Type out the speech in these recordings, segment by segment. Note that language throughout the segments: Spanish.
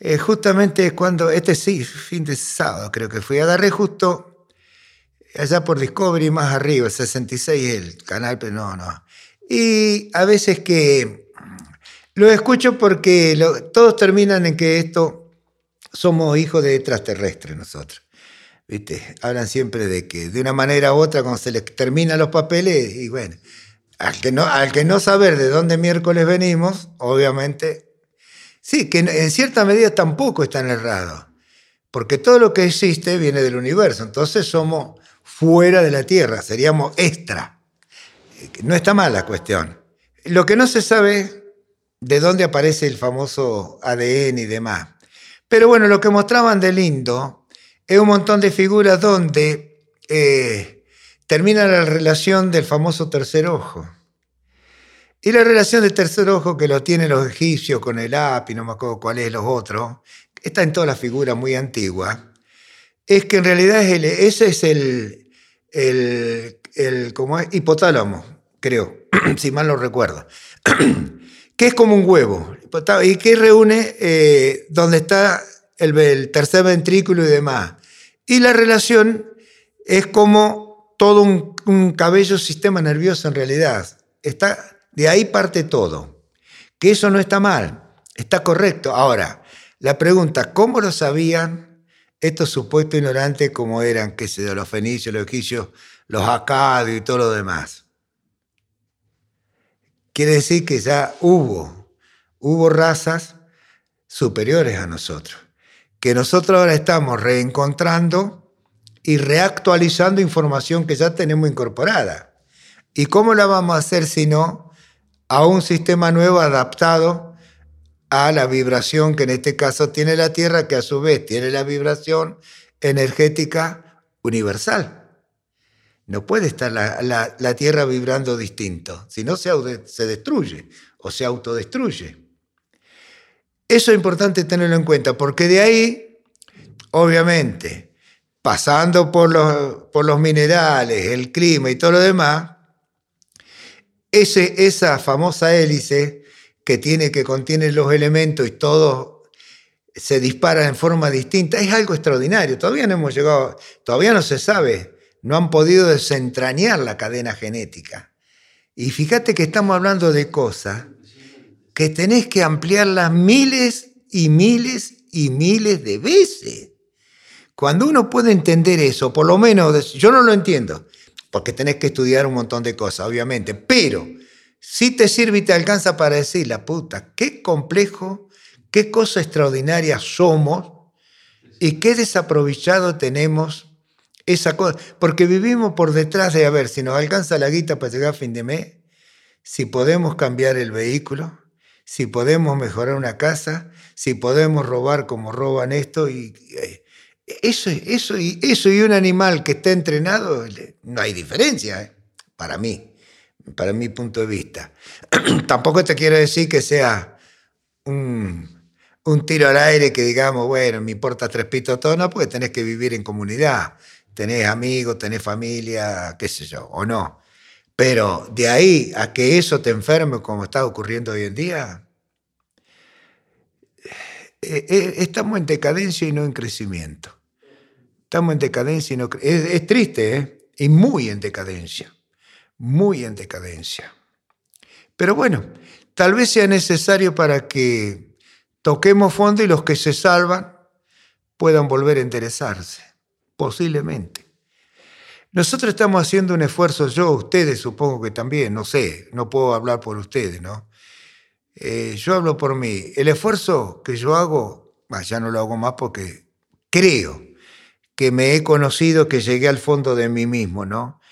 Eh, justamente cuando, este sí, fin de sábado creo que fui, agarré justo allá por Discovery más arriba, el 66 el canal, pero no, no. Y a veces que lo escucho porque todos terminan en que esto somos hijos de extraterrestres nosotros. ¿Viste? Hablan siempre de que de una manera u otra cuando se les terminan los papeles y bueno, al que no, al que no saber de dónde miércoles venimos, obviamente, sí, que en cierta medida tampoco están errados, porque todo lo que existe viene del universo, entonces somos fuera de la Tierra, seríamos extra. No está mal la cuestión. Lo que no se sabe de dónde aparece el famoso ADN y demás. Pero bueno, lo que mostraban de lindo es un montón de figuras donde eh, termina la relación del famoso tercer ojo. Y la relación del tercer ojo que lo tienen los egipcios con el api, no me acuerdo cuál es los otros, está en todas las figuras muy antiguas, es que en realidad es ese es el, el, el como es, hipotálamo, creo, si mal no recuerdo, que es como un huevo, y que reúne eh, donde está el, el tercer ventrículo y demás. Y la relación es como todo un, cabello sistema nervioso en realidad. Está, de ahí parte todo. Que eso no está mal, está correcto. Ahora, la pregunta, ¿cómo lo sabían estos supuestos ignorantes como eran, qué sé los fenicios, los egipcios, los acadios y todo lo demás? Quiere decir que ya hubo, hubo razas superiores a nosotros que nosotros ahora estamos reencontrando y reactualizando información que ya tenemos incorporada. ¿Y cómo la vamos a hacer si no a un sistema nuevo adaptado a la vibración que en este caso tiene la Tierra, que a su vez tiene la vibración energética universal? No puede estar la, Tierra vibrando distinto, si no se, se destruye o se autodestruye. Eso es importante tenerlo en cuenta, porque de ahí, obviamente, pasando por los, por los minerales, el clima y todo lo demás, esa famosa hélice que tiene, que contiene los elementos y todo se dispara en forma distinta, es algo extraordinario. Todavía no hemos llegado, todavía no se sabe, no han podido desentrañar la cadena genética. Y fíjate que estamos hablando de cosas que tenés que ampliarlas miles y miles y miles de veces. Cuando uno puede entender eso, por lo menos, yo no lo entiendo, porque tenés que estudiar un montón de cosas, obviamente, pero si te sirve y te alcanza para decir, la puta, qué complejo, qué cosa extraordinaria somos y qué desaprovechado tenemos esa cosa, porque vivimos por detrás de, a ver, si nos alcanza la guita para llegar a fin de mes, si podemos cambiar el vehículo, si podemos mejorar una casa, si podemos robar como roban esto. Y, eh, eso, eso, y, eso y un animal que está entrenado, no hay diferencia, ¿eh? para mí, para mi punto de vista. Tampoco te quiero decir que sea un, un, tiro al aire que digamos, bueno, me importa tres pitos todo, no, porque tenés que vivir en comunidad, tenés amigos, tenés familia, qué sé yo, o no. Pero de ahí a que eso te enferme como está ocurriendo hoy en día, eh, eh, estamos en decadencia y no en crecimiento. Estamos en decadencia y no es, es triste, ¿eh? Y muy en decadencia. Muy en decadencia. Pero bueno, tal vez sea necesario para que toquemos fondo y los que se salvan puedan volver a interesarse. Posiblemente. Nosotros estamos haciendo un esfuerzo, yo, ustedes supongo que también, no sé, no puedo hablar por ustedes, ¿no? Eh, yo hablo por mí. El esfuerzo que yo hago, ya no lo hago más porque creo que me he conocido, que llegué al fondo de mí mismo, ¿no?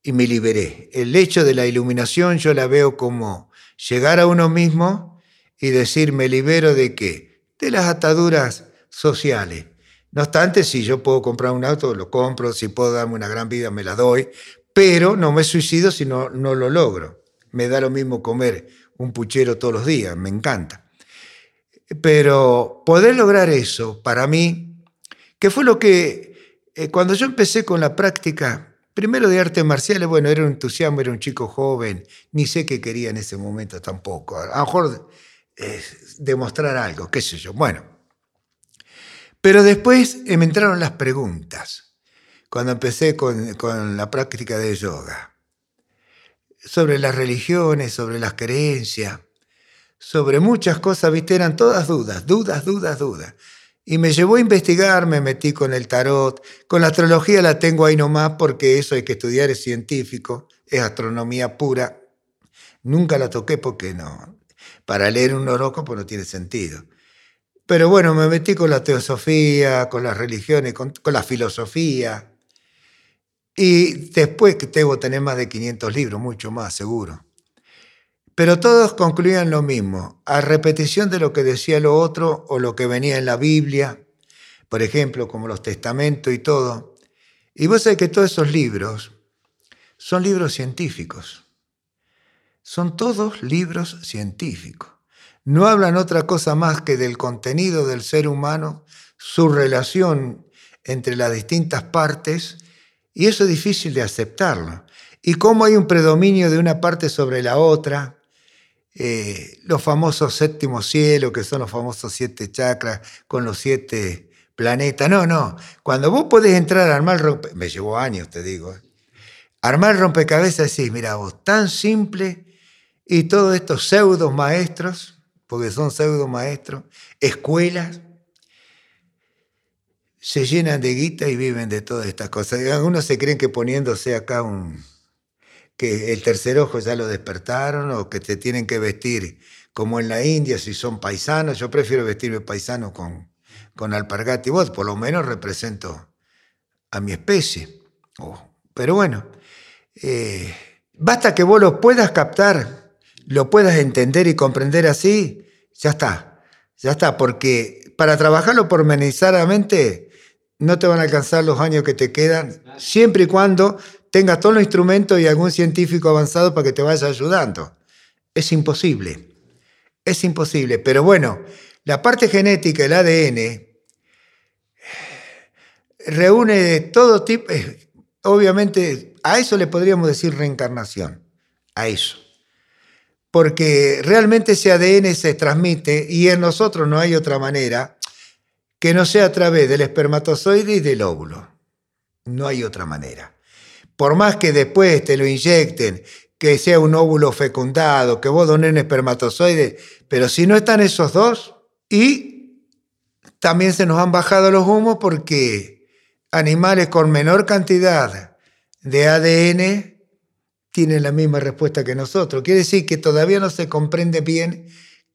Y me liberé. El hecho de la iluminación yo la veo como llegar a uno mismo y decir, me libero de qué? De las ataduras sociales no obstante, si yo puedo comprar un auto, lo compro, si puedo darme una gran vida, me la doy, pero no me suicido si no, no lo logro. Me da lo mismo comer un puchero todos los días, me encanta. Pero poder lograr eso, para mí, que fue lo que, eh, cuando yo empecé con la práctica, primero de artes marciales, bueno, era un entusiasmo, era un chico joven, ni sé qué quería en ese momento tampoco. A lo mejor eh, demostrar algo, qué sé yo. Bueno, Pero después eh, me entraron las preguntas, cuando empecé con, con la práctica de yoga, sobre las religiones, sobre las creencias, sobre muchas cosas, viste, eran todas dudas, dudas, dudas, dudas. Y me llevó a investigar, me metí con el tarot, con la astrología la tengo ahí nomás porque eso hay que estudiar, es científico, es astronomía pura. Nunca la toqué porque no, para leer un horóscopo no tiene sentido. Pero bueno, me metí con la teosofía, con las religiones, con, la filosofía. Y después que debo tener más de 500 libros, mucho más seguro. Pero todos concluían lo mismo, a repetición de lo que decía lo otro o lo que venía en la Biblia, por ejemplo, como los testamentos y todo. Y vos sabés que todos esos libros son libros científicos. Son todos libros científicos. No hablan otra cosa más que del contenido del ser humano, su relación entre las distintas partes, y eso es difícil de aceptarlo. Y cómo hay un predominio de una parte sobre la otra, eh, los famosos séptimos cielos, que son los famosos siete chakras con los siete planetas. No, no. Cuando vos podés entrar a armar rompecabezas, me llevó años, te digo. ¿eh? Armar rompecabezas, decís, mira vos, tan simple y todos estos pseudos maestros, porque son pseudo maestros, escuelas, se llenan de guita y viven de todas estas cosas. Algunos se creen que poniéndose acá un, que el tercer ojo ya lo despertaron o que te tienen que vestir como en la India si son paisanos. Yo prefiero vestirme paisano con, con y vos, por lo menos represento a mi especie. Oh, pero bueno, eh, basta que vos lo puedas captar, lo puedas entender y comprender así, ya está, ya está, porque para trabajarlo pormenorizadamente no te van a alcanzar los años que te quedan, siempre y cuando tengas todos los instrumentos y algún científico avanzado para que te vaya ayudando. Es imposible. Es imposible. Pero bueno, la parte genética, el ADN, reúne todo tipo, obviamente, a eso le podríamos decir reencarnación, a eso. Porque realmente ese ADN se transmite y en nosotros no hay otra manera que no sea a través del espermatozoide y del óvulo. No hay otra manera por más que después te lo inyecten, que sea un óvulo fecundado, que vos dones un espermatozoide, pero si no están esos dos, y también se nos han bajado los humos porque animales con menor cantidad de ADN tienen la misma respuesta que nosotros. Quiere decir que todavía no se comprende bien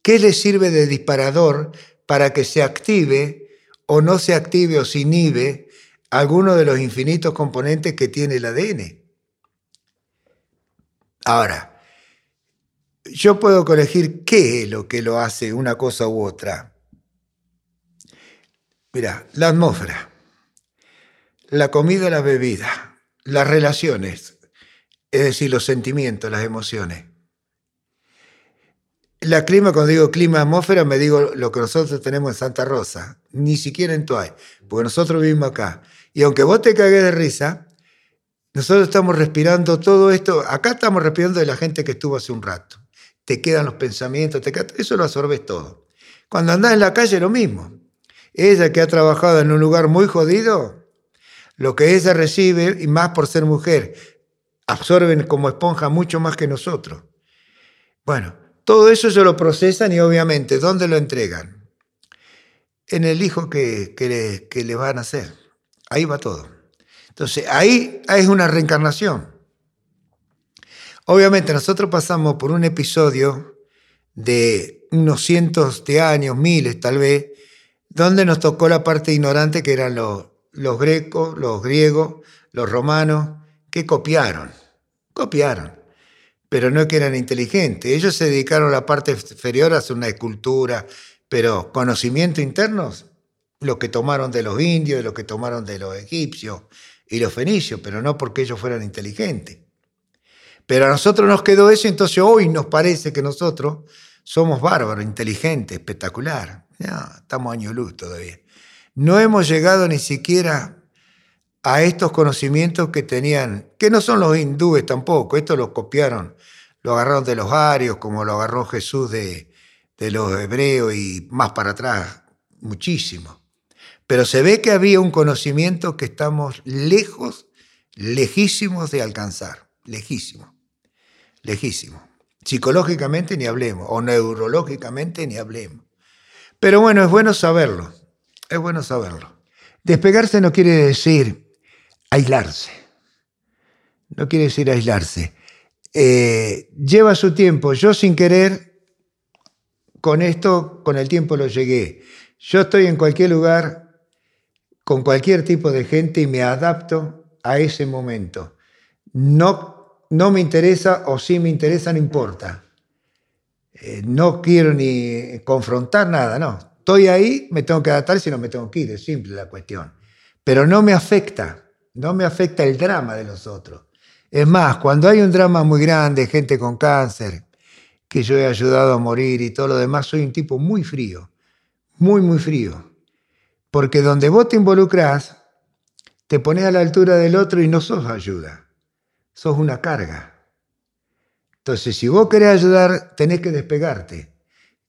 qué le sirve de disparador para que se active o no se active o se inhibe alguno de los infinitos componentes que tiene el ADN. Ahora, yo puedo corregir qué es lo que lo hace una cosa u otra. Mira, la atmósfera, la comida, la bebida, las relaciones, es decir, los sentimientos, las emociones. La clima, cuando digo clima atmósfera, me digo lo que nosotros tenemos en Santa Rosa, ni siquiera en Tuay, porque nosotros vivimos acá. Y aunque vos te cagues de risa, nosotros estamos respirando todo esto. Acá estamos respirando de la gente que estuvo hace un rato. Te quedan los pensamientos, te eso lo absorbes todo. Cuando andás en la calle, lo mismo. Ella que ha trabajado en un lugar muy jodido, lo que ella recibe, y más por ser mujer, absorben como esponja mucho más que nosotros. Bueno, todo eso se lo procesan y obviamente, ¿dónde lo entregan? En el hijo que, que, que le van a hacer. Ahí va todo. Entonces, ahí es una reencarnación. Obviamente nosotros pasamos por un episodio de unos cientos de años, miles tal vez, donde nos tocó la parte ignorante que eran los, los grecos, los griegos, los romanos, que copiaron, copiaron, pero no que eran inteligentes. Ellos se dedicaron a la parte inferior a hacer una escultura, pero conocimiento internos lo que tomaron de los indios, lo que tomaron de los egipcios y los fenicios, pero no porque ellos fueran inteligentes. Pero a nosotros nos quedó eso, entonces hoy nos parece que nosotros somos bárbaros, inteligentes, espectacular. estamos años luz todavía. No hemos llegado ni siquiera a estos conocimientos que tenían, que no son los hindúes tampoco, esto lo copiaron, lo agarraron de los arios, como lo agarró Jesús de, de los hebreos y más para atrás, muchísimo. Pero se ve que había un conocimiento que estamos lejos, lejísimos de alcanzar. Lejísimo. Lejísimo. Psicológicamente ni hablemos, o neurológicamente ni hablemos. Pero bueno, es bueno saberlo. Es bueno saberlo. Despegarse no quiere decir aislarse. No quiere decir aislarse. Eh, lleva su tiempo. Yo sin querer, con esto, con el tiempo lo llegué. Yo estoy en cualquier lugar, con cualquier tipo de gente y me adapto a ese momento. No, no me interesa o si me interesa, no importa. Eh, no quiero ni confrontar nada, no. Estoy ahí, me tengo que adaptar si no me tengo que ir, es simple la cuestión. Pero no me afecta, no me afecta el drama de los otros. Es más, cuando hay un drama muy grande, gente con cáncer, que yo he ayudado a morir y todo lo demás, soy un tipo muy frío, muy, muy frío. Porque donde vos te involucras, te pones a la altura del otro y no sos ayuda, sos una carga. Entonces, si vos querés ayudar, tenés que despegarte,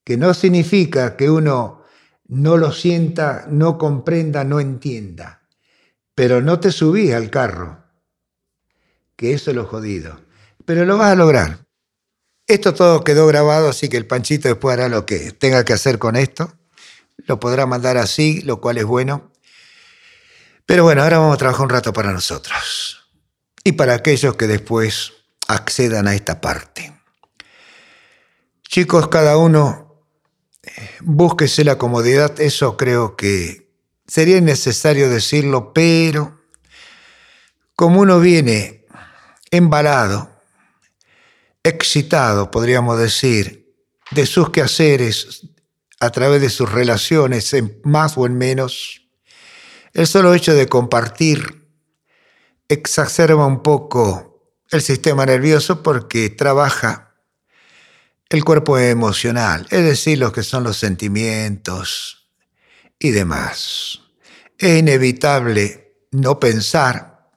que no significa que uno no lo sienta, no comprenda, no entienda, pero no te subís al carro, que eso es lo jodido, pero lo vas a lograr. Esto todo quedó grabado, así que el Panchito después hará lo que tenga que hacer con esto. Lo podrá mandar así, lo cual es bueno. Pero bueno, ahora vamos a trabajar un rato para nosotros y para aquellos que después accedan a esta parte. Chicos, cada uno eh, búsquese la comodidad, eso creo que sería necesario decirlo, pero como uno viene embalado, excitado, podríamos decir, de sus quehaceres a través de sus relaciones, en más o en menos, el solo hecho de compartir exacerba un poco el sistema nervioso porque trabaja el cuerpo emocional, es decir, lo que son los sentimientos y demás. Es inevitable no pensar.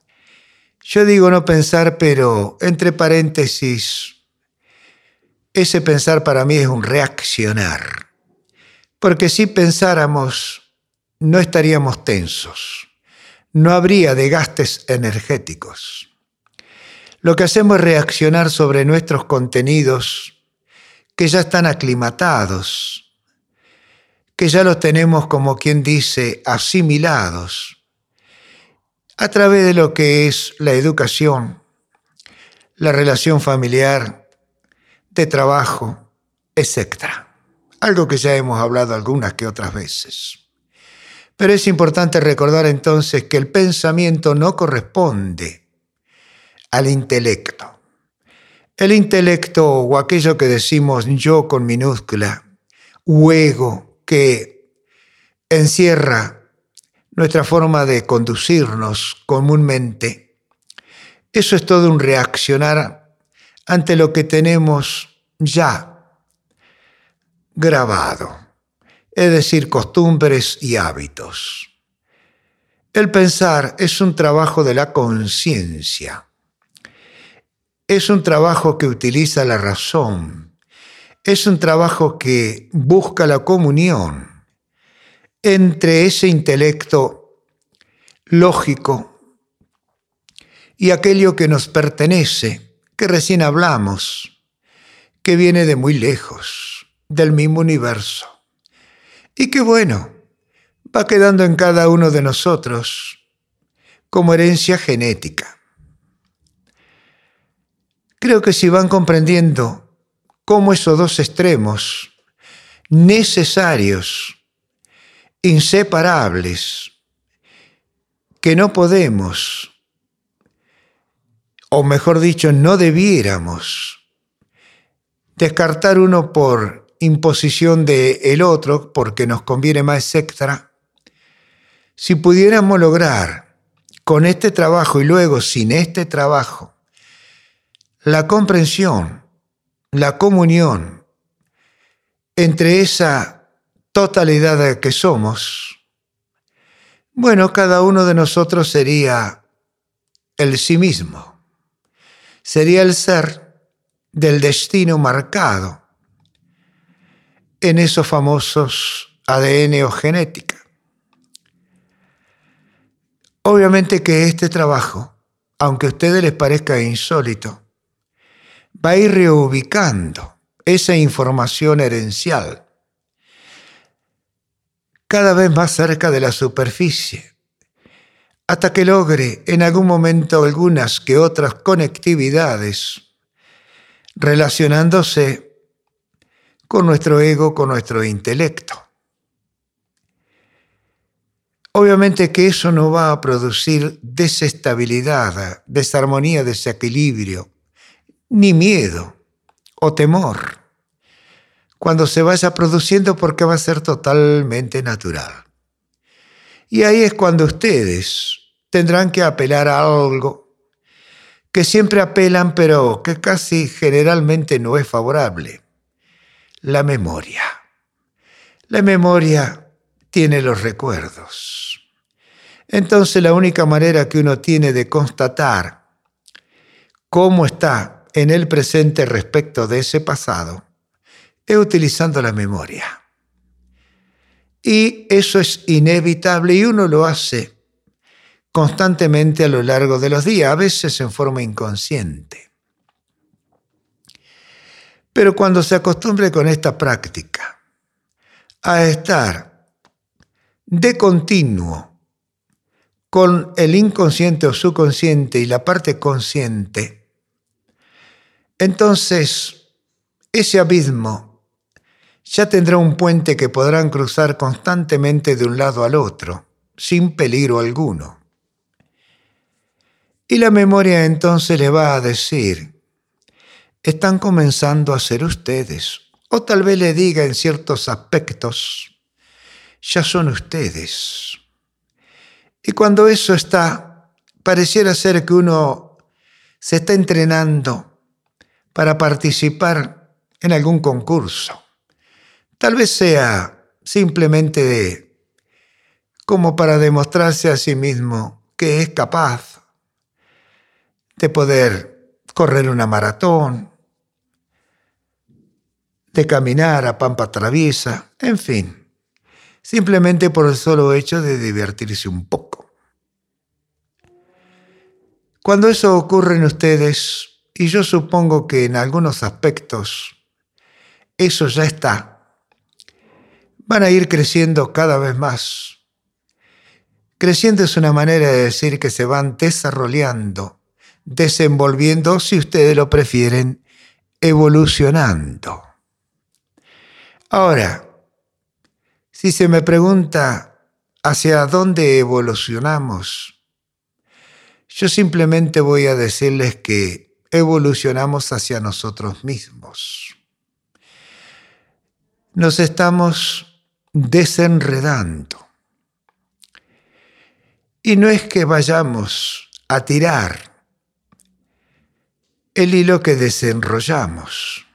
Yo digo no pensar, pero entre paréntesis, ese pensar para mí es un reaccionar. Porque si pensáramos, no estaríamos tensos, no habría desgastes energéticos lo que hacemos es reaccionar sobre nuestros contenidos que ya están aclimatados, que ya los tenemos como quien dice asimilados, a través de lo que es la educación, la relación familiar, de trabajo, etc. Algo que ya hemos hablado algunas que otras veces. Pero es importante recordar entonces que el pensamiento no corresponde al intelecto. El intelecto o aquello que decimos yo con minúscula, o ego, que encierra nuestra forma de conducirnos comúnmente, eso es todo un reaccionar ante lo que tenemos ya grabado, es decir, costumbres y hábitos. El pensar es un trabajo de la conciencia. Es un trabajo que utiliza la razón, es un trabajo que busca la comunión entre ese intelecto lógico y aquello que nos pertenece, que recién hablamos, que viene de muy lejos, del mismo universo, y que bueno, va quedando en cada uno de nosotros como herencia genética. Creo que si van comprendiendo cómo esos dos extremos necesarios, inseparables, que no podemos, o mejor dicho, no debiéramos descartar uno por imposición del el otro, porque nos conviene más, etc. Si pudiéramos lograr con este trabajo y luego sin este trabajo, la comprensión, la comunión entre esa totalidad que somos, bueno, cada uno de nosotros sería el sí mismo, sería el ser del destino marcado en esos famosos ADN o genética. Obviamente que este trabajo, aunque a ustedes les parezca insólito, va a ir reubicando esa información herencial cada vez más cerca de la superficie, hasta que logre en algún momento algunas que otras conectividades relacionándose con nuestro ego, con nuestro intelecto. Obviamente que eso no va a producir desestabilidad, desarmonía, desequilibrio, ni miedo o temor cuando se vaya produciendo porque va a ser totalmente natural. Y ahí es cuando ustedes tendrán que apelar a algo que siempre apelan pero que casi generalmente no es favorable, la memoria. La memoria tiene los recuerdos. Entonces la única manera que uno tiene de constatar cómo está en el presente respecto de ese pasado es utilizando la memoria. Y eso es inevitable y uno lo hace constantemente a lo largo de los días, a veces en forma inconsciente. Pero cuando se acostumbre con esta práctica a estar de continuo con el inconsciente o subconsciente y la parte consciente, entonces ese abismo ya tendrá un puente que podrán cruzar constantemente de un lado al otro, sin peligro alguno. Y la memoria entonces le va a decir, están comenzando a ser ustedes, o tal vez le diga en ciertos aspectos, ya son ustedes. Y cuando eso está, pareciera ser que uno se está entrenando para participar en algún concurso. Tal vez sea simplemente como para demostrarse a sí mismo que es capaz de poder correr una maratón, de caminar a pampa traviesa, en fin, simplemente por el solo hecho de divertirse un poco. Cuando eso ocurre en ustedes, y yo supongo que en algunos aspectos eso ya está, van a ir creciendo cada vez más. Creciendo es una manera de decir que se van desarrollando desenvolviendo, si ustedes lo prefieren, evolucionando. Ahora, si se me pregunta hacia dónde evolucionamos, yo simplemente voy a decirles que evolucionamos hacia nosotros mismos. Nos estamos desenredando. Y no es que vayamos a tirar el hilo que desenrollamos,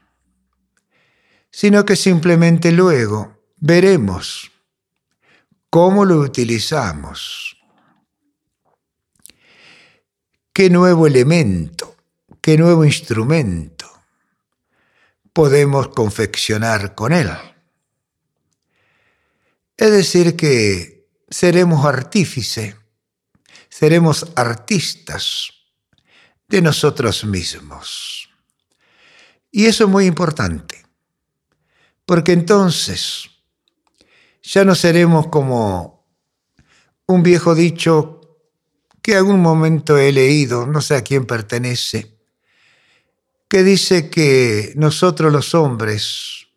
sino que simplemente luego veremos cómo lo utilizamos, qué nuevo elemento, qué nuevo instrumento podemos confeccionar con él. Es decir, que seremos artífice, seremos artistas de nosotros mismos. Y eso es muy importante, porque entonces ya no seremos como un viejo dicho que algún momento he leído, no sé a quién pertenece, que dice que nosotros los hombres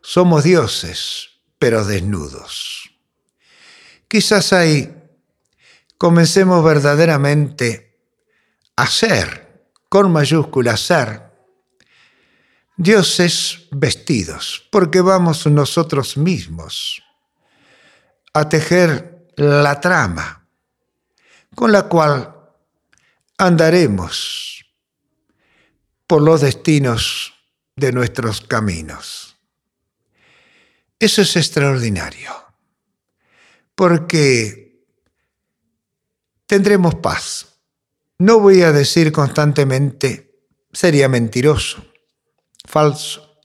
somos dioses, pero desnudos. Quizás ahí comencemos verdaderamente hacer, con mayúscula ser, dioses vestidos, porque vamos nosotros mismos a tejer la trama con la cual andaremos por los destinos de nuestros caminos. Eso es extraordinario, porque tendremos paz no voy a decir constantemente, sería mentiroso, falso,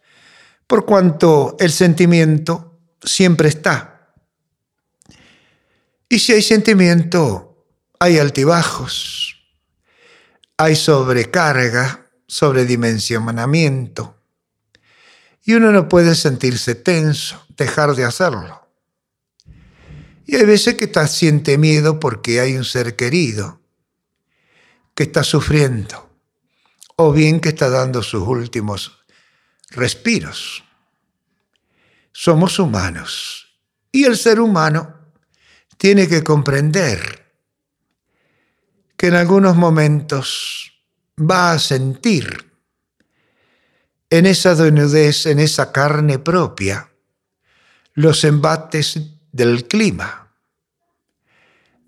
por cuanto el sentimiento siempre está. Y si hay sentimiento, hay altibajos, hay sobrecarga, sobredimensionamiento, y uno no puede sentirse tenso, dejar de hacerlo. Y hay veces que está, siente miedo porque hay un ser querido que está sufriendo, o bien que está dando sus últimos respiros. Somos humanos y el ser humano tiene que comprender que en algunos momentos va a sentir en esa desnudez, en esa carne propia, los embates del clima,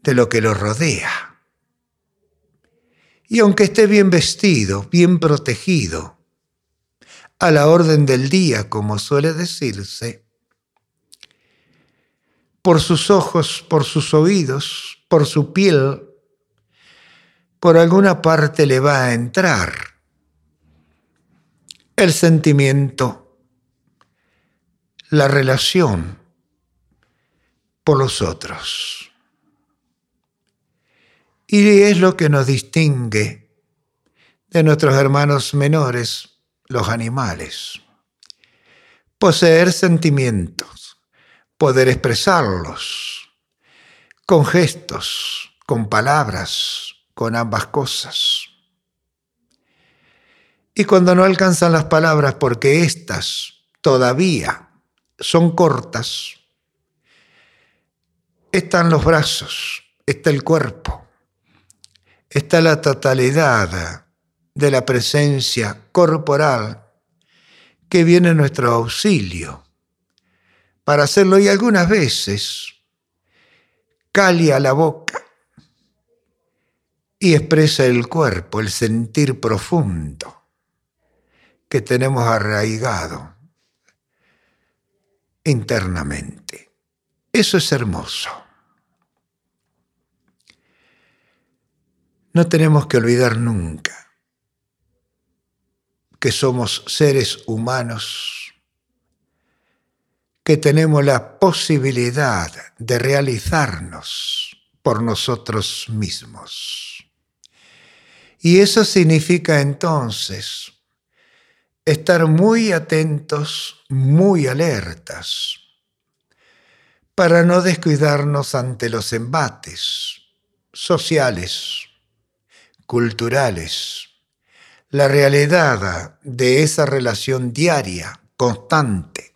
de lo que lo rodea. Y aunque esté bien vestido, bien protegido, a la orden del día, como suele decirse, por sus ojos, por sus oídos, por su piel, por alguna parte le va a entrar el sentimiento, la relación por los otros. Y es lo que nos distingue de nuestros hermanos menores, los animales. Poseer sentimientos, poder expresarlos con gestos, con palabras, con ambas cosas. Y cuando no alcanzan las palabras porque éstas todavía son cortas, están los brazos, está el cuerpo, está la totalidad de la presencia corporal que viene en nuestro auxilio para hacerlo y algunas veces calia la boca y expresa el cuerpo, el sentir profundo que tenemos arraigado internamente. Eso es hermoso. No tenemos que olvidar nunca que somos seres humanos, que tenemos la posibilidad de realizarnos por nosotros mismos. Y eso significa entonces estar muy atentos, muy alertas, para no descuidarnos ante los embates sociales, culturales, la realidad de esa relación diaria, constante,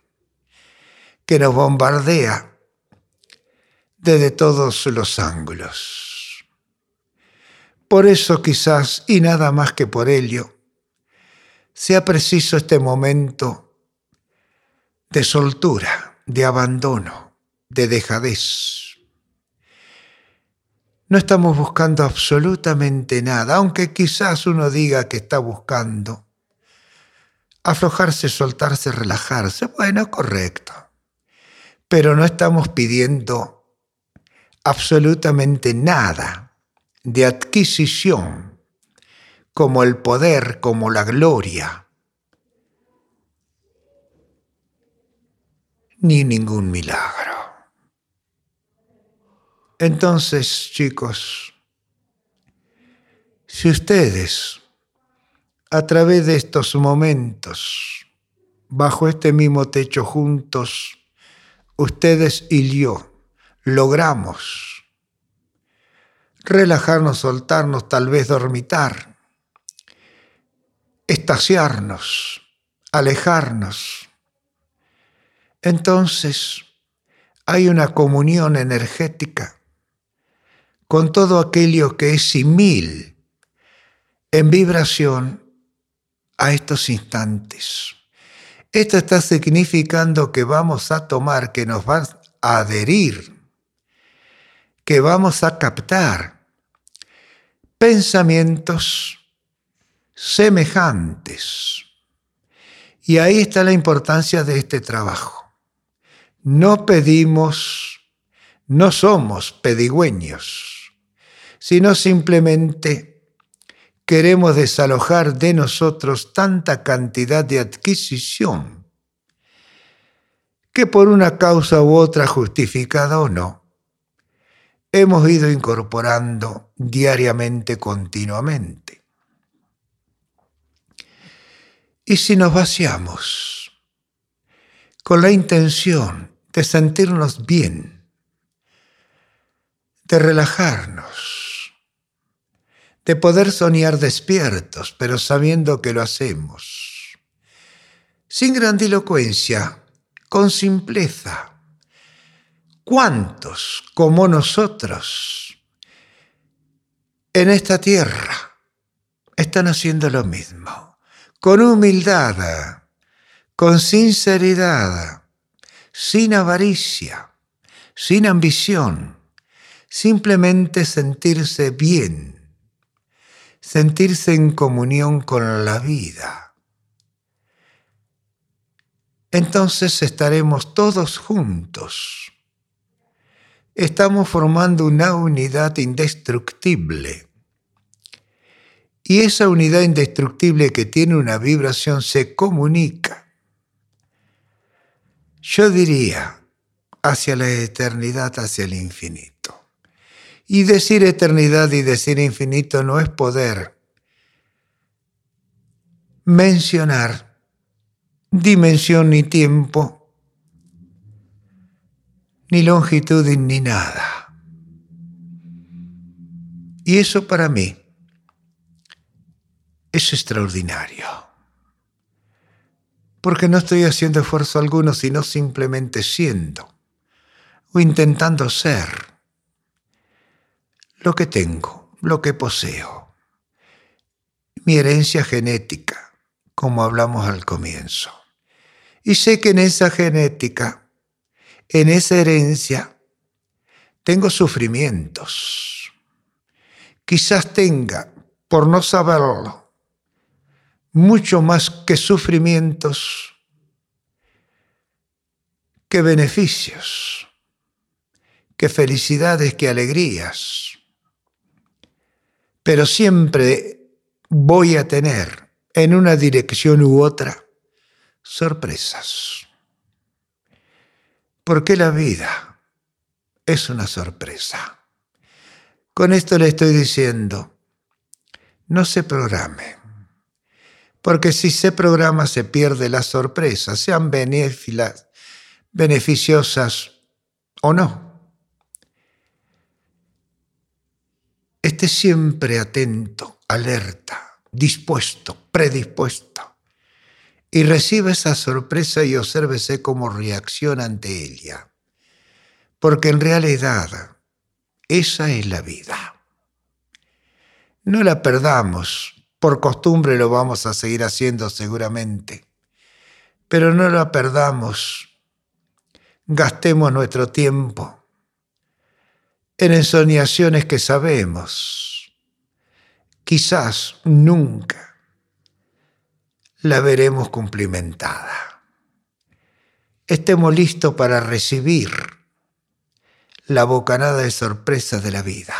que nos bombardea desde todos los ángulos. Por eso quizás, y nada más que por ello, sea preciso este momento de soltura, de abandono, de dejadez no estamos buscando absolutamente nada, aunque quizás uno diga que está buscando aflojarse, soltarse, relajarse. Bueno, correcto. Pero no estamos pidiendo absolutamente nada de adquisición, como el poder, como la gloria, ni ningún milagro. Entonces, chicos, si ustedes, a través de estos momentos, bajo este mismo techo juntos, ustedes y yo, logramos relajarnos, soltarnos, tal vez dormitar, estaciarnos, alejarnos, entonces hay una comunión energética con todo aquello que es simil en vibración a estos instantes. Esto está significando que vamos a tomar, que nos va a adherir, que vamos a captar pensamientos semejantes. Y ahí está la importancia de este trabajo. No pedimos, no somos pedigüeños sino simplemente queremos desalojar de nosotros tanta cantidad de adquisición que por una causa u otra justificada o no, hemos ido incorporando diariamente, continuamente. Y si nos vaciamos con la intención de sentirnos bien, de relajarnos, de poder soñar despiertos, pero sabiendo que lo hacemos, sin grandilocuencia, con simpleza. ¿Cuántos como nosotros en esta tierra están haciendo lo mismo? Con humildad, con sinceridad, sin avaricia, sin ambición, simplemente sentirse bien, sentirse en comunión con la vida entonces estaremos todos juntos. Estamos formando una unidad indestructible. Y esa unidad indestructible que tiene una vibración se comunica. Yo diría, hacia la eternidad, hacia el infinito. Y decir eternidad y decir infinito no es poder mencionar dimensión ni tiempo, ni longitud ni nada. Y eso para mí es extraordinario. Porque no estoy haciendo esfuerzo alguno, sino simplemente siendo o intentando ser lo que tengo, lo que poseo, mi herencia genética, como hablamos al comienzo. Y sé que en esa genética, en esa herencia, tengo sufrimientos. Quizás tenga, por no saberlo, mucho más que sufrimientos que beneficios, que felicidades, que alegrías. Pero siempre voy a tener en una dirección u otra sorpresas. Porque la vida es una sorpresa. Con esto le estoy diciendo, no se programe. Porque si se programa se pierde las sorpresas, sean beneficiosas o no. Esté siempre atento, alerta, dispuesto, predispuesto y recibe esa sorpresa y obsérvese cómo reacciona ante ella. Porque en realidad esa es la vida. No la perdamos, por costumbre lo vamos a seguir haciendo seguramente, pero no la perdamos. Gastemos nuestro tiempo en ensoñaciones que sabemos, quizás nunca la veremos cumplimentada. Estemos listos para recibir la bocanada de sorpresa de la vida.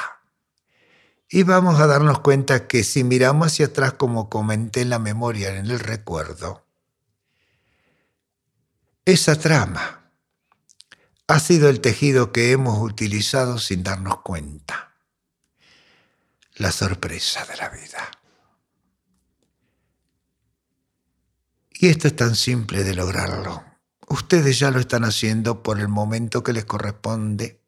Y vamos a darnos cuenta que si miramos hacia atrás, como comenté en la memoria, en el recuerdo, esa trama ha sido el tejido que hemos utilizado sin darnos cuenta. La sorpresa de la vida. Y esto es tan simple de lograrlo. Ustedes ya lo están haciendo por el momento que les corresponde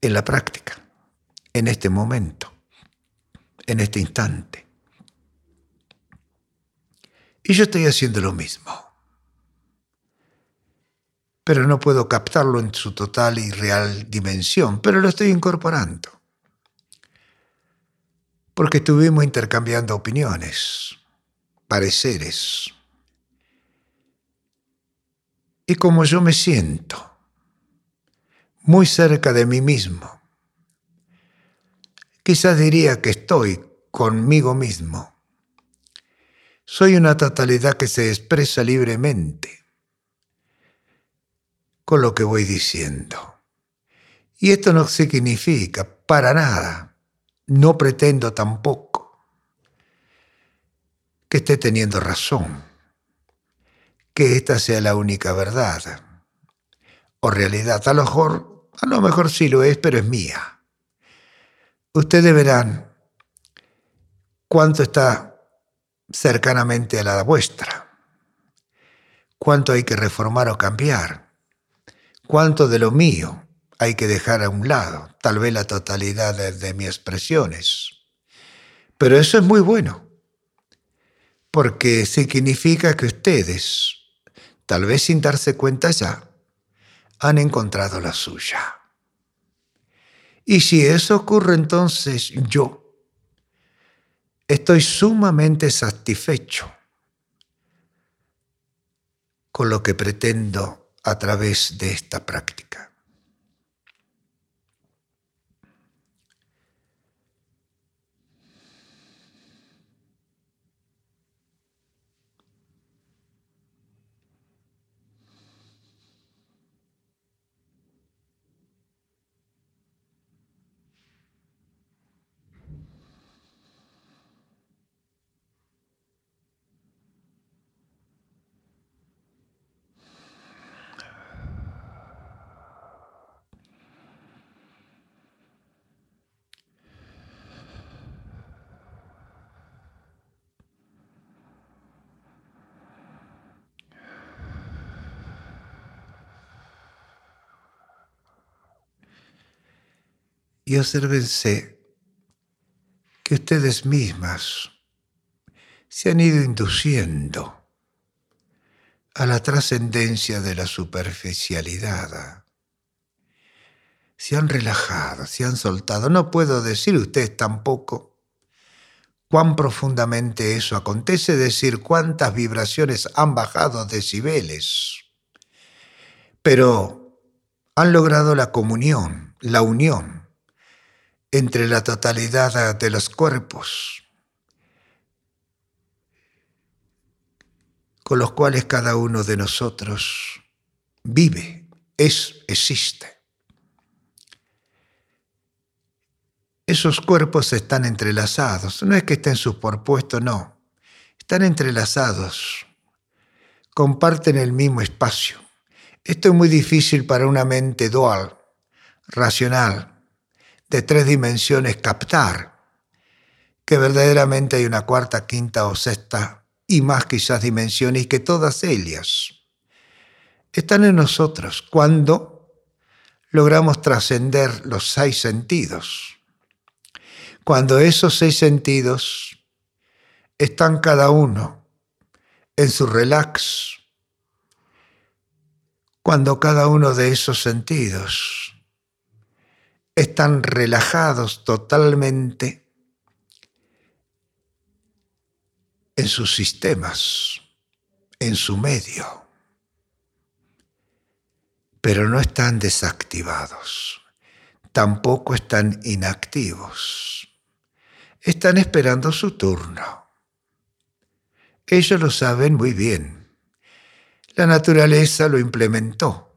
en la práctica, en este momento, en este instante. Y yo estoy haciendo lo mismo. Pero no puedo captarlo en su total y real dimensión, pero lo estoy incorporando. Porque estuvimos intercambiando opiniones pareceres. Y como yo me siento muy cerca de mí mismo, quizás diría que estoy conmigo mismo. Soy una totalidad que se expresa libremente lo que voy diciendo. Y esto no significa para nada, no pretendo tampoco que esté teniendo razón, que esta sea la única verdad o realidad. A lo mejor A lo mejor sí lo es, pero es mía. Ustedes verán cuánto está cercanamente a la vuestra, cuánto hay que reformar o cambiar, cuánto de lo mío hay que dejar a un lado, tal vez la totalidad de, de mis expresiones. Pero eso es muy bueno, porque significa que ustedes, tal vez sin darse cuenta ya, han encontrado la suya. Y si eso ocurre, entonces yo estoy sumamente satisfecho con lo que pretendo a través de esta práctica. Y observense que ustedes mismas se han ido induciendo a la trascendencia de la superficialidad. Se han relajado, se han soltado. No puedo decir ustedes tampoco cuán profundamente eso acontece, decir cuántas vibraciones han bajado decibeles, pero han logrado la comunión, la unión entre la totalidad de los cuerpos con los cuales cada uno de nosotros vive, es, existe. Esos cuerpos están entrelazados, no es que estén superpuestos, no, están entrelazados, comparten el mismo espacio. Esto es muy difícil para una mente dual, racional, de tres dimensiones captar, que verdaderamente hay una cuarta, quinta o sexta y más quizás dimensiones y que todas ellas están en nosotros cuando logramos trascender los seis sentidos. Cuando esos seis sentidos están cada uno en su relax, cuando cada uno de esos sentidos están relajados totalmente en sus sistemas, en su medio, pero no están desactivados, tampoco están inactivos, están esperando su turno. Ellos lo saben muy bien. La naturaleza lo implementó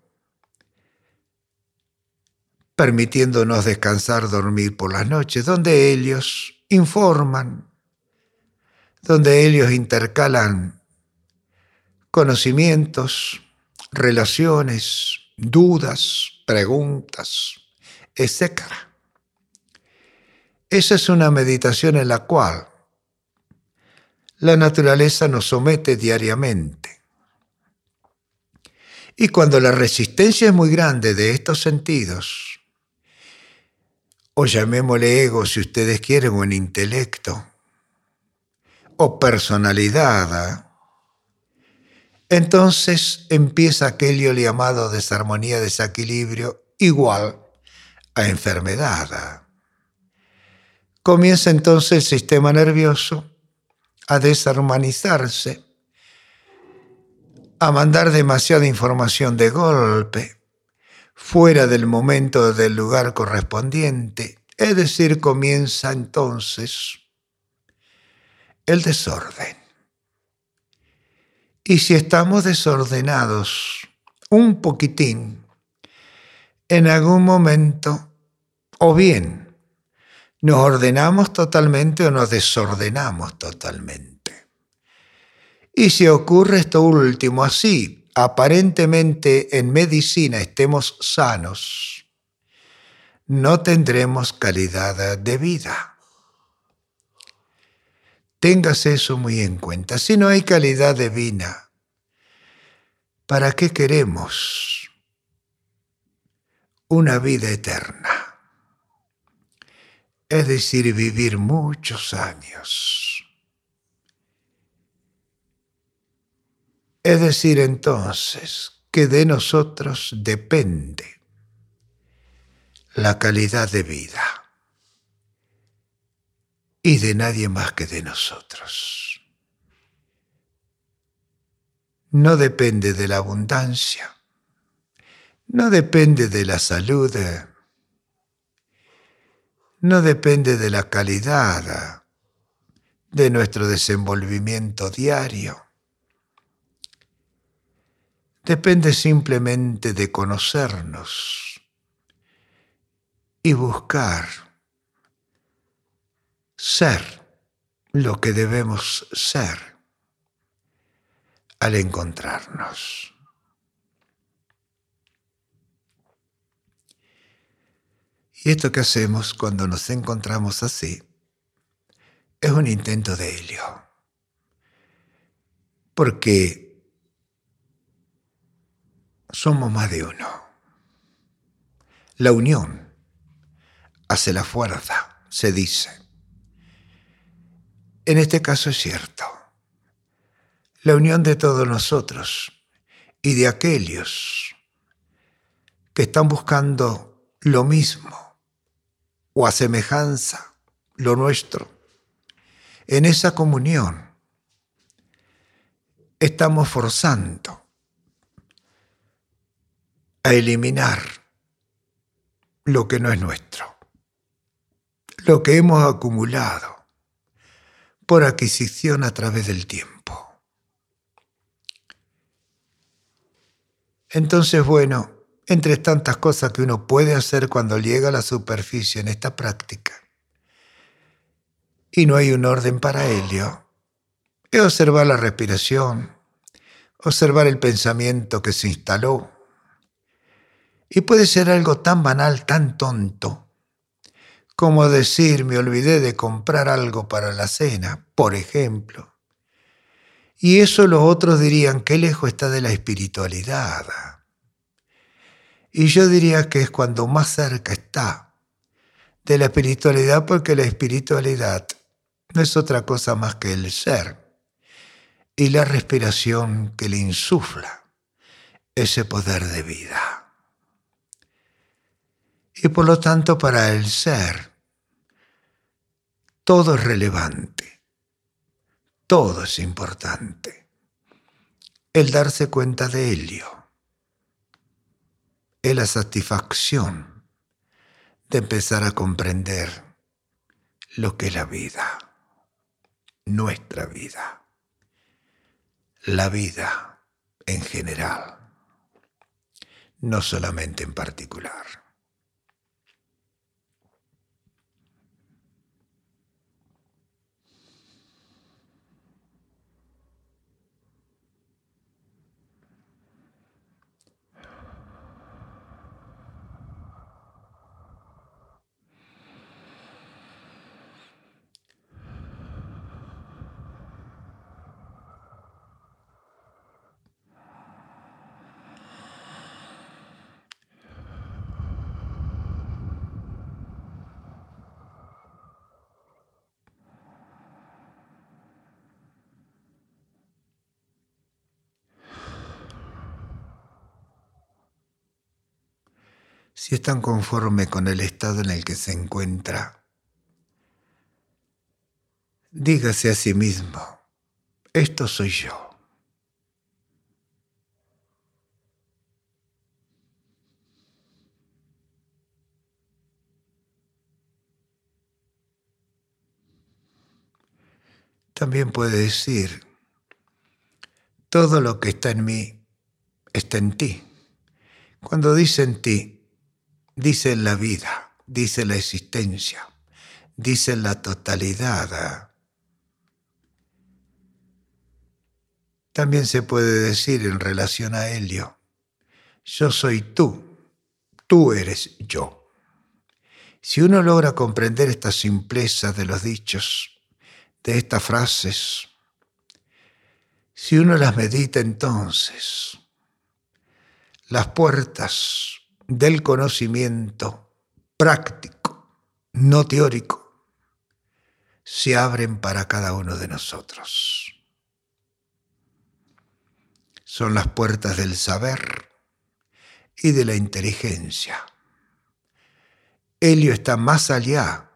permitiéndonos descansar, dormir por las noches, donde ellos informan, donde ellos intercalan conocimientos, relaciones, dudas, preguntas, etc. Esa es una meditación en la cual la naturaleza nos somete diariamente. Y cuando la resistencia es muy grande de estos sentidos, o llamémosle ego si ustedes quieren, o en intelecto, o personalidad, ¿eh? entonces empieza aquello llamado desarmonía, desequilibrio, igual a enfermedad. ¿eh? Comienza entonces el sistema nervioso a desarmonizarse, a mandar demasiada información de golpe, fuera del momento del lugar correspondiente, es decir, comienza entonces el desorden. Y si estamos desordenados un poquitín, en algún momento, o bien nos ordenamos totalmente o nos desordenamos totalmente. Y si ocurre esto último así, aparentemente en medicina estemos sanos, no tendremos calidad de vida. Tengas eso muy en cuenta. Si no hay calidad de vida, ¿para qué queremos una vida eterna? Es decir, vivir muchos años. Es decir, entonces, que de nosotros depende la calidad de vida y de nadie más que de nosotros. No depende de la abundancia, no depende de la salud, no depende de la calidad de nuestro desenvolvimiento diario. Depende simplemente de conocernos y buscar ser lo que debemos ser al encontrarnos. Y esto que hacemos cuando nos encontramos así es un intento de helio. Porque somos más de uno. La unión hace la fuerza, se dice. En este caso es cierto. La unión de todos nosotros y de aquellos que están buscando lo mismo o a semejanza lo nuestro. En esa comunión estamos forzando a eliminar lo que no es nuestro, lo que hemos acumulado por adquisición a través del tiempo. Entonces, bueno, entre tantas cosas que uno puede hacer cuando llega a la superficie en esta práctica. Y no hay un orden para ello. Es observar la respiración, observar el pensamiento que se instaló. Y puede ser algo tan banal, tan tonto, como decir me olvidé de comprar algo para la cena, por ejemplo. Y eso los otros dirían, qué lejos está de la espiritualidad. Y yo diría que es cuando más cerca está de la espiritualidad, porque la espiritualidad no es otra cosa más que el ser y la respiración que le insufla ese poder de vida. Y por lo tanto para el ser todo es relevante, todo es importante. El darse cuenta de ello es la satisfacción de empezar a comprender lo que es la vida, nuestra vida, la vida en general, no solamente en particular. Si es tan conforme con el estado en el que se encuentra, dígase a sí mismo, esto soy yo. También puede decir, todo lo que está en mí está en ti. Cuando dice en ti, dice la vida, dice la existencia, dice la totalidad. También se puede decir en relación a Helio, yo soy tú, tú eres yo. Si uno logra comprender esta simpleza de los dichos, de estas frases, si uno las medita entonces, las puertas del conocimiento práctico, no teórico, se abren para cada uno de nosotros. Son las puertas del saber y de la inteligencia. Helio está más allá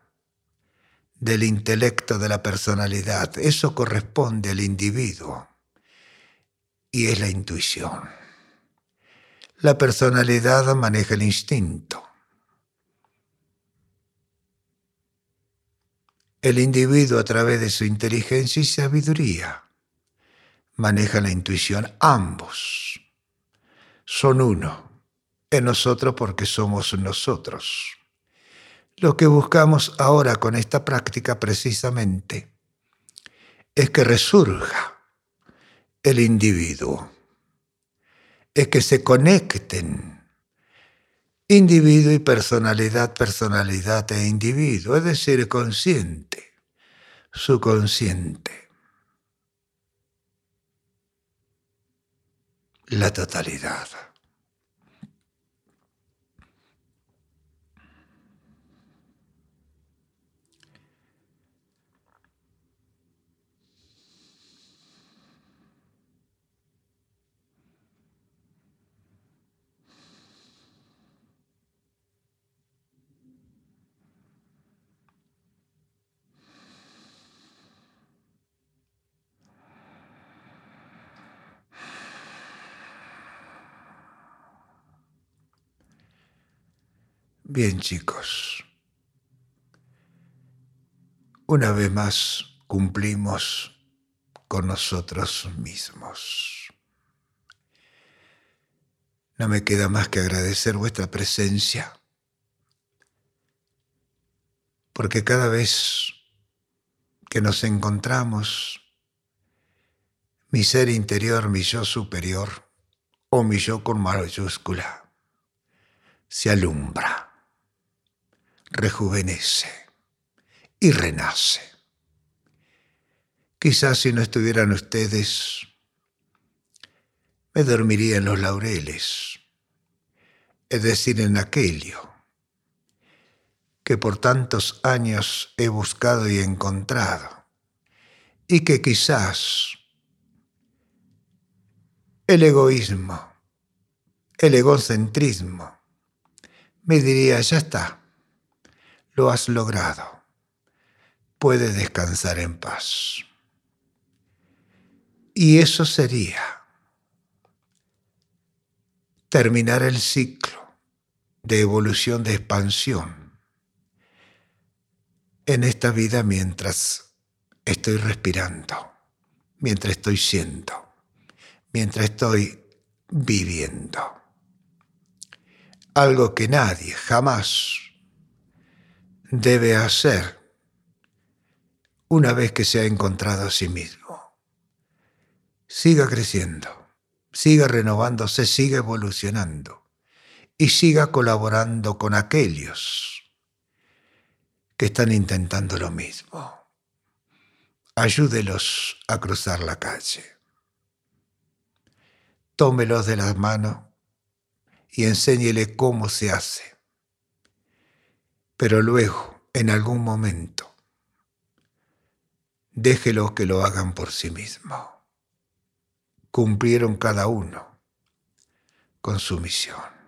del intelecto de la personalidad. Eso corresponde al individuo y es la intuición. La personalidad maneja el instinto. El individuo a través de su inteligencia y sabiduría maneja la intuición. Ambos son uno en nosotros porque somos nosotros. Lo que buscamos ahora con esta práctica precisamente es que resurja el individuo, es que se conecten individuo y personalidad, personalidad e individuo, es decir, consciente, subconsciente, la totalidad. Bien chicos, una vez más cumplimos con nosotros mismos. No me queda más que agradecer vuestra presencia, porque cada vez que nos encontramos, mi ser interior, mi yo superior, o mi yo con mayúscula, se alumbra rejuvenece y renace. Quizás si no estuvieran ustedes, me dormiría en los laureles, es decir, en aquello que por tantos años he buscado y encontrado, y que quizás el egoísmo, el egocentrismo, me diría, ya está, lo has logrado. Puedes descansar en paz. Y eso sería terminar el ciclo de evolución, de expansión en esta vida mientras estoy respirando, mientras estoy siendo, mientras estoy viviendo. Algo que nadie jamás debe hacer una vez que se ha encontrado a sí mismo. Siga creciendo, siga renovándose, siga evolucionando y siga colaborando con aquellos que están intentando lo mismo. Ayúdelos a cruzar la calle. Tómelos de las manos y enséñele cómo se hace pero luego, en algún momento, déjelo que lo hagan por sí mismo. Cumplieron cada uno con su misión.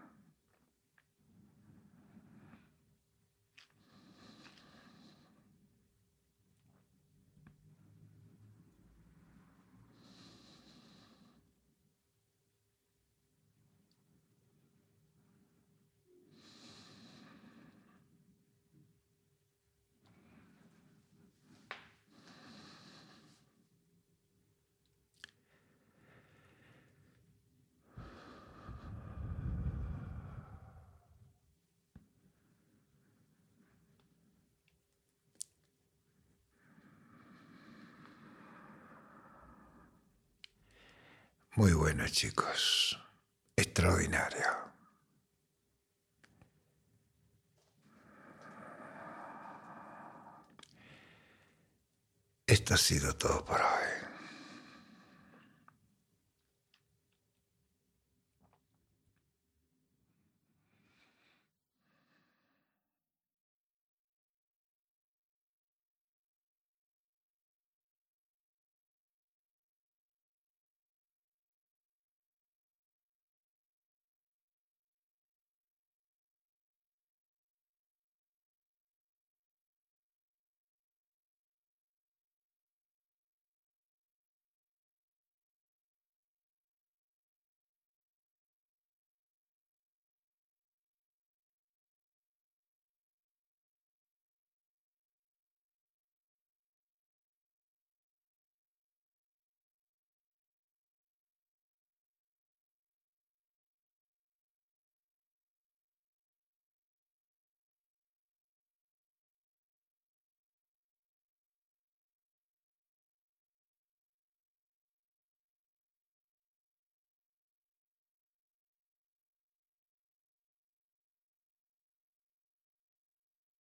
Muy buena, chicos. extraordinario. Esto ha sido todo por hoy.